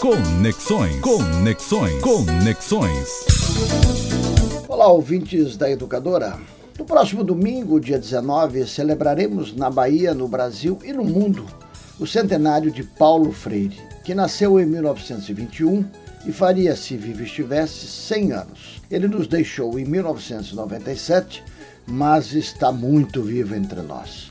Conexões. Conexões. Conexões. Olá, ouvintes da Educadora. No próximo domingo, dia 19, celebraremos na Bahia, no Brasil e no mundo o centenário de Paulo Freire, que nasceu em 1921 e faria, se vivo estivesse, 100 anos. Ele nos deixou em 1997, mas está muito vivo entre nós.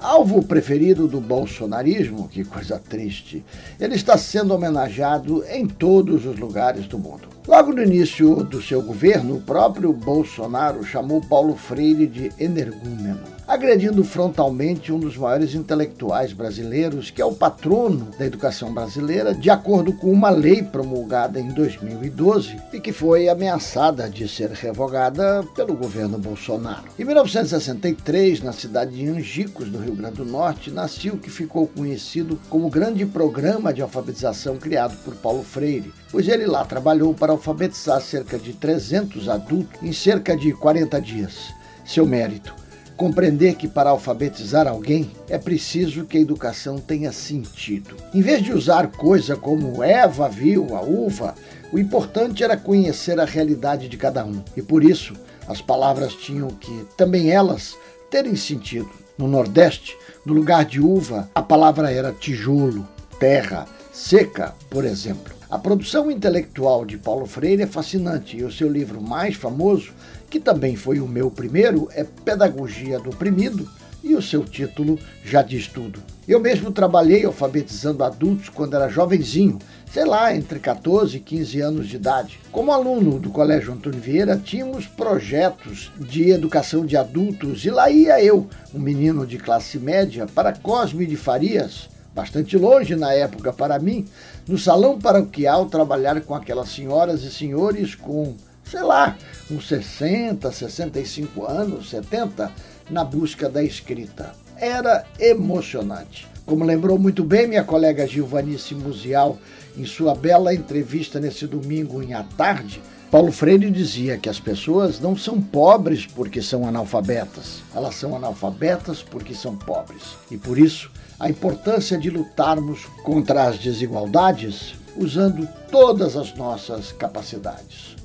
Alvo preferido do bolsonarismo, que coisa triste, ele está sendo homenageado em todos os lugares do mundo. Logo no início do seu governo, o próprio Bolsonaro chamou Paulo Freire de energúmeno agredindo frontalmente um dos maiores intelectuais brasileiros, que é o patrono da educação brasileira, de acordo com uma lei promulgada em 2012 e que foi ameaçada de ser revogada pelo governo Bolsonaro. Em 1963, na cidade de Angicos, no Rio Grande do Norte, nasceu o que ficou conhecido como Grande Programa de Alfabetização criado por Paulo Freire, pois ele lá trabalhou para alfabetizar cerca de 300 adultos em cerca de 40 dias. Seu mérito compreender que para alfabetizar alguém é preciso que a educação tenha sentido. Em vez de usar coisa como Eva viu a uva, o importante era conhecer a realidade de cada um. E por isso, as palavras tinham que, também elas, terem sentido. No Nordeste, no lugar de uva, a palavra era tijolo, terra, seca, por exemplo. A produção intelectual de Paulo Freire é fascinante e o seu livro mais famoso, que também foi o meu primeiro, é Pedagogia do Oprimido e o seu título já diz tudo. Eu mesmo trabalhei alfabetizando adultos quando era jovenzinho, sei lá, entre 14 e 15 anos de idade. Como aluno do Colégio Antônio Vieira, tínhamos projetos de educação de adultos e lá ia eu, um menino de classe média, para Cosme de Farias, bastante longe na época para mim, no salão paroquial trabalhar com aquelas senhoras e senhores com, sei lá, uns 60, 65 anos, 70, na busca da escrita. Era emocionante. Como lembrou muito bem minha colega Gilvanice Musial em sua bela entrevista nesse domingo em à tarde, Paulo Freire dizia que as pessoas não são pobres porque são analfabetas, elas são analfabetas porque são pobres. E por isso, a importância de lutarmos contra as desigualdades usando todas as nossas capacidades.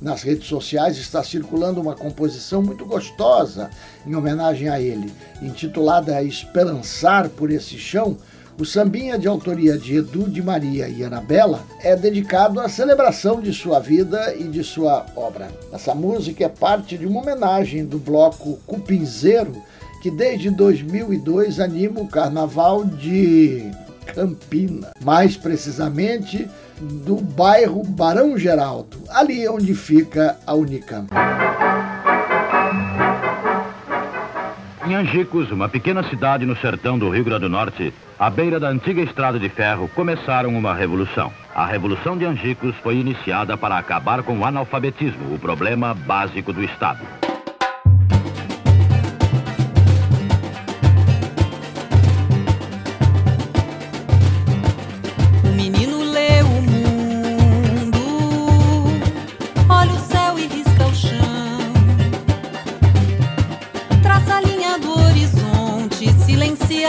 Nas redes sociais está circulando uma composição muito gostosa em homenagem a ele, intitulada Esperançar por esse chão, o sambinha de autoria de Edu de Maria e Anabela é dedicado à celebração de sua vida e de sua obra. Essa música é parte de uma homenagem do bloco Cupinzeiro, que desde 2002 anima o carnaval de Campina, mais precisamente do bairro Barão Geraldo, ali onde fica a Unicamp. Em Angicos, uma pequena cidade no sertão do Rio Grande do Norte, à beira da antiga estrada de ferro, começaram uma revolução. A Revolução de Angicos foi iniciada para acabar com o analfabetismo, o problema básico do Estado.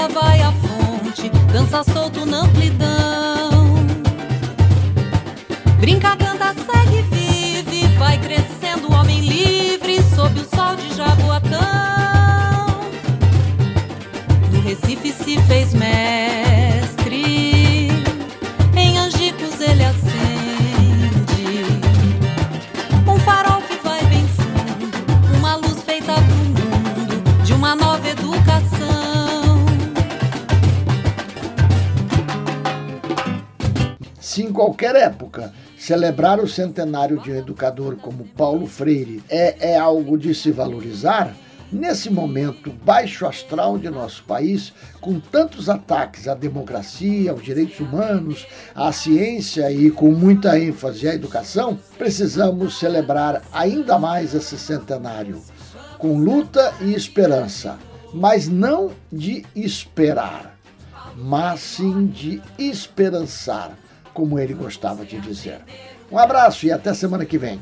Vai à fonte, dança solto na amplidão. Brinca, canta, segue, vive, vai crescendo homem livre sob o sol de Jaboatão. No Recife se fez mestre, Se em qualquer época. Celebrar o centenário de um educador como Paulo Freire é, é algo de se valorizar, nesse momento baixo astral de nosso país, com tantos ataques à democracia, aos direitos humanos, à ciência e com muita ênfase à educação, precisamos celebrar ainda mais esse centenário, com luta e esperança, mas não de esperar, mas sim de esperançar como ele gostava de dizer. Um abraço e até semana que vem.